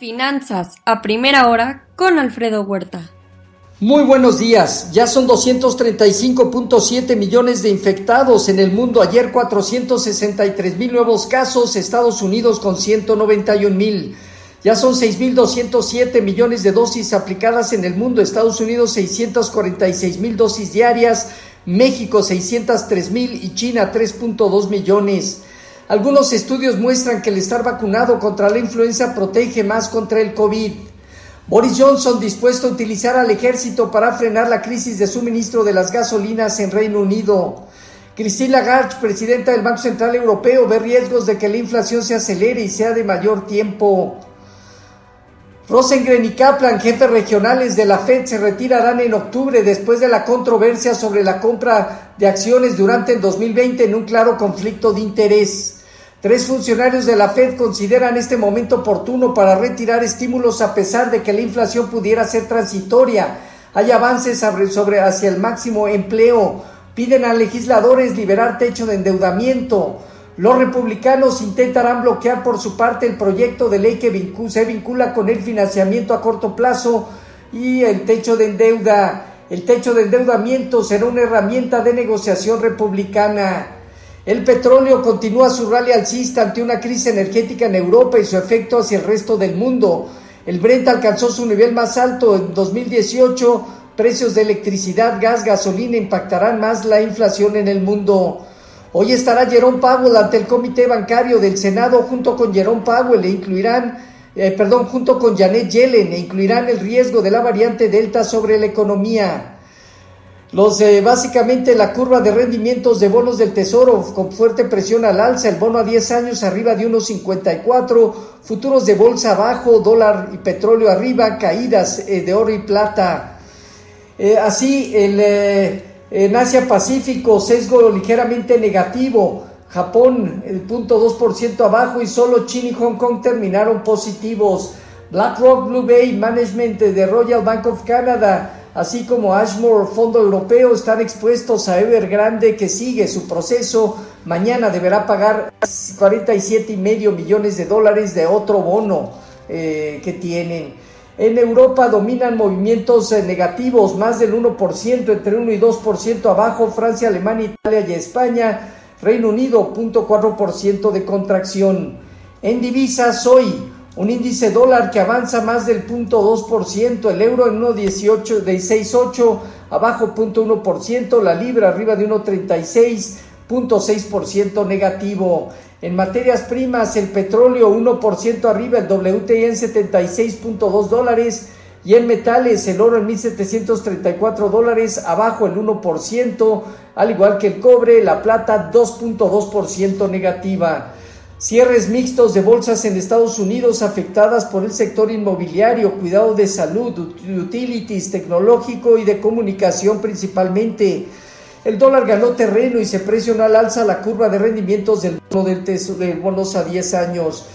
Finanzas a primera hora con Alfredo Huerta. Muy buenos días. Ya son 235.7 millones de infectados en el mundo. Ayer 463 mil nuevos casos. Estados Unidos con 191 mil. Ya son 6.207 millones de dosis aplicadas en el mundo. Estados Unidos 646 mil dosis diarias. México 603 mil y China 3.2 millones. Algunos estudios muestran que el estar vacunado contra la influenza protege más contra el COVID. Boris Johnson dispuesto a utilizar al ejército para frenar la crisis de suministro de las gasolinas en Reino Unido. Christine Lagarde, presidenta del Banco Central Europeo, ve riesgos de que la inflación se acelere y sea de mayor tiempo. Rosengren y Kaplan, jefes regionales de la Fed, se retirarán en octubre después de la controversia sobre la compra de acciones durante el 2020 en un claro conflicto de interés. Tres funcionarios de la Fed consideran este momento oportuno para retirar estímulos a pesar de que la inflación pudiera ser transitoria. Hay avances sobre, hacia el máximo empleo. Piden a legisladores liberar techo de endeudamiento. Los republicanos intentarán bloquear por su parte el proyecto de ley que se vincula con el financiamiento a corto plazo y el techo de endeuda. El techo de endeudamiento será una herramienta de negociación republicana. El petróleo continúa su rally alcista ante una crisis energética en Europa y su efecto hacia el resto del mundo. El Brent alcanzó su nivel más alto en 2018. Precios de electricidad, gas, gasolina impactarán más la inflación en el mundo. Hoy estará Jerome Powell ante el Comité Bancario del Senado junto con Jerome Powell e incluirán, eh, perdón, junto con Janet Yellen e incluirán el riesgo de la variante Delta sobre la economía. Los, eh, básicamente la curva de rendimientos de bonos del Tesoro con fuerte presión al alza, el bono a 10 años arriba de 1.54, futuros de bolsa abajo, dólar y petróleo arriba, caídas eh, de oro y plata. Eh, así, el, en Asia Pacífico, sesgo ligeramente negativo, Japón el 0.2% abajo y solo China y Hong Kong terminaron positivos. BlackRock Blue Bay Management de Royal Bank of Canada así como Ashmore Fondo Europeo, están expuestos a Evergrande que sigue su proceso. Mañana deberá pagar 47,5 millones de dólares de otro bono eh, que tienen. En Europa dominan movimientos eh, negativos, más del 1%, entre 1 y 2% abajo, Francia, Alemania, Italia y España, Reino Unido, 0.4% de contracción. En divisas hoy, un índice dólar que avanza más del 0.2%, el euro en 1.18, de 6.8, abajo 0.1%, la libra arriba de 1.36, negativo. En materias primas, el petróleo 1% arriba, el WTI en 76.2 dólares y en metales el oro en 1.734 dólares, abajo el 1%, al igual que el cobre, la plata 2.2% negativa. Cierres mixtos de bolsas en Estados Unidos afectadas por el sector inmobiliario, cuidado de salud, utilities, tecnológico y de comunicación principalmente. El dólar ganó terreno y se presionó al alza la curva de rendimientos del bono del de bonos a 10 años.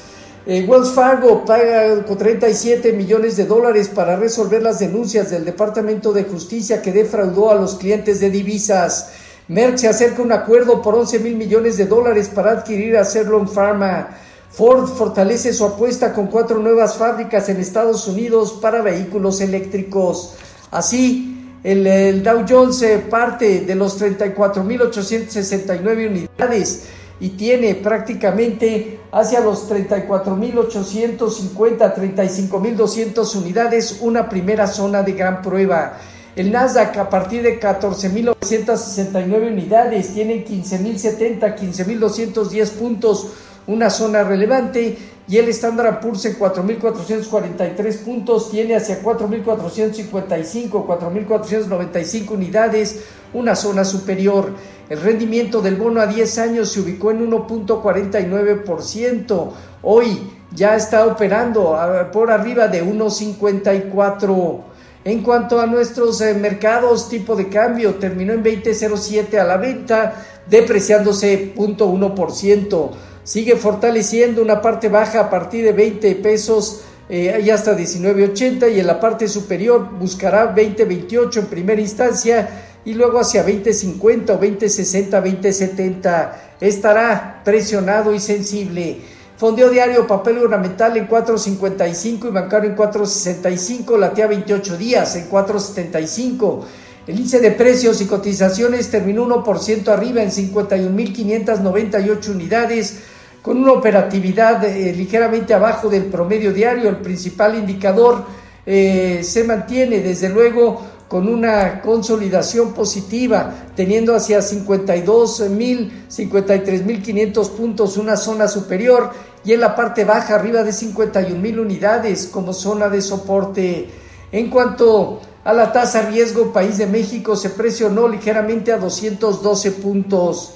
Eh, Wells Fargo paga con 37 millones de dólares para resolver las denuncias del Departamento de Justicia que defraudó a los clientes de divisas. Merck se acerca a un acuerdo por 11 mil millones de dólares para adquirir a Cerlon Pharma. Ford fortalece su apuesta con cuatro nuevas fábricas en Estados Unidos para vehículos eléctricos. Así, el, Dow Jones eh, parte de los 34.869 unidades y tiene prácticamente hacia los 34.850, 35.200 unidades una primera zona de gran prueba. El Nasdaq a partir de 14.969 unidades tiene 15.070, 15.210 puntos, una zona relevante. Y el Standard Poor's en 4.443 puntos tiene hacia 4.455, 4.495 unidades, una zona superior. El rendimiento del bono a 10 años se ubicó en 1.49%. Hoy ya está operando por arriba de 1.54%. En cuanto a nuestros eh, mercados, tipo de cambio terminó en 20.07 a la venta, depreciándose 0.1%. Sigue fortaleciendo una parte baja a partir de 20 pesos eh, y hasta 19.80 y en la parte superior buscará 20.28 en primera instancia y luego hacia 20.50 o 20.60, 20.70. Estará presionado y sensible. Fondeo diario, papel ornamental en 4.55 y bancario en 4.65, latía 28 días en 4.75. El índice de precios y cotizaciones terminó 1% arriba en 51.598 unidades, con una operatividad eh, ligeramente abajo del promedio diario. El principal indicador eh, se mantiene, desde luego, con una consolidación positiva, teniendo hacia 52.000, 53.500 puntos una zona superior y en la parte baja arriba de 51.000 unidades como zona de soporte. En cuanto a la tasa riesgo, país de México se presionó ligeramente a 212 puntos.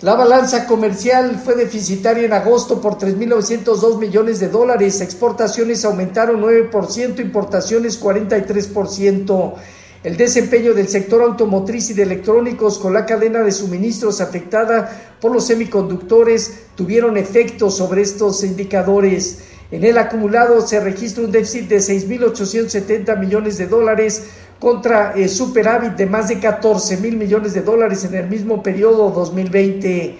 La balanza comercial fue deficitaria en agosto por 3.902 millones de dólares. Exportaciones aumentaron 9%, importaciones 43%. El desempeño del sector automotriz y de electrónicos con la cadena de suministros afectada por los semiconductores tuvieron efecto sobre estos indicadores. En el acumulado se registra un déficit de 6.870 millones de dólares contra el superávit de más de 14 mil millones de dólares en el mismo periodo 2020.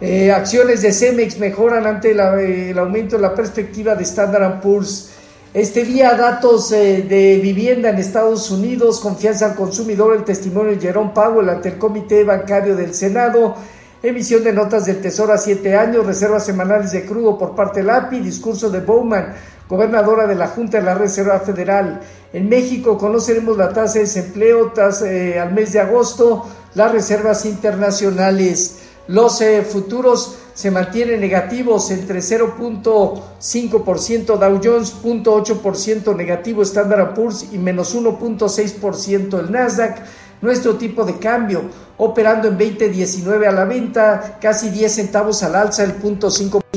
Eh, acciones de Cemex mejoran ante el aumento de la perspectiva de Standard Poor's. Este día, datos eh, de vivienda en Estados Unidos, confianza al consumidor, el testimonio de Jerome Powell ante el Comité Bancario del Senado, emisión de notas del Tesoro a siete años, reservas semanales de crudo por parte del API, discurso de Bowman, gobernadora de la Junta de la Reserva Federal. En México conoceremos la tasa de desempleo tras, eh, al mes de agosto, las reservas internacionales. Los eh, futuros se mantienen negativos entre 0.5% Dow Jones, 0.8% negativo Standard Poor's y menos 1.6% el Nasdaq. Nuestro tipo de cambio operando en 2019 a la venta, casi 10 centavos al alza, el 0.5%.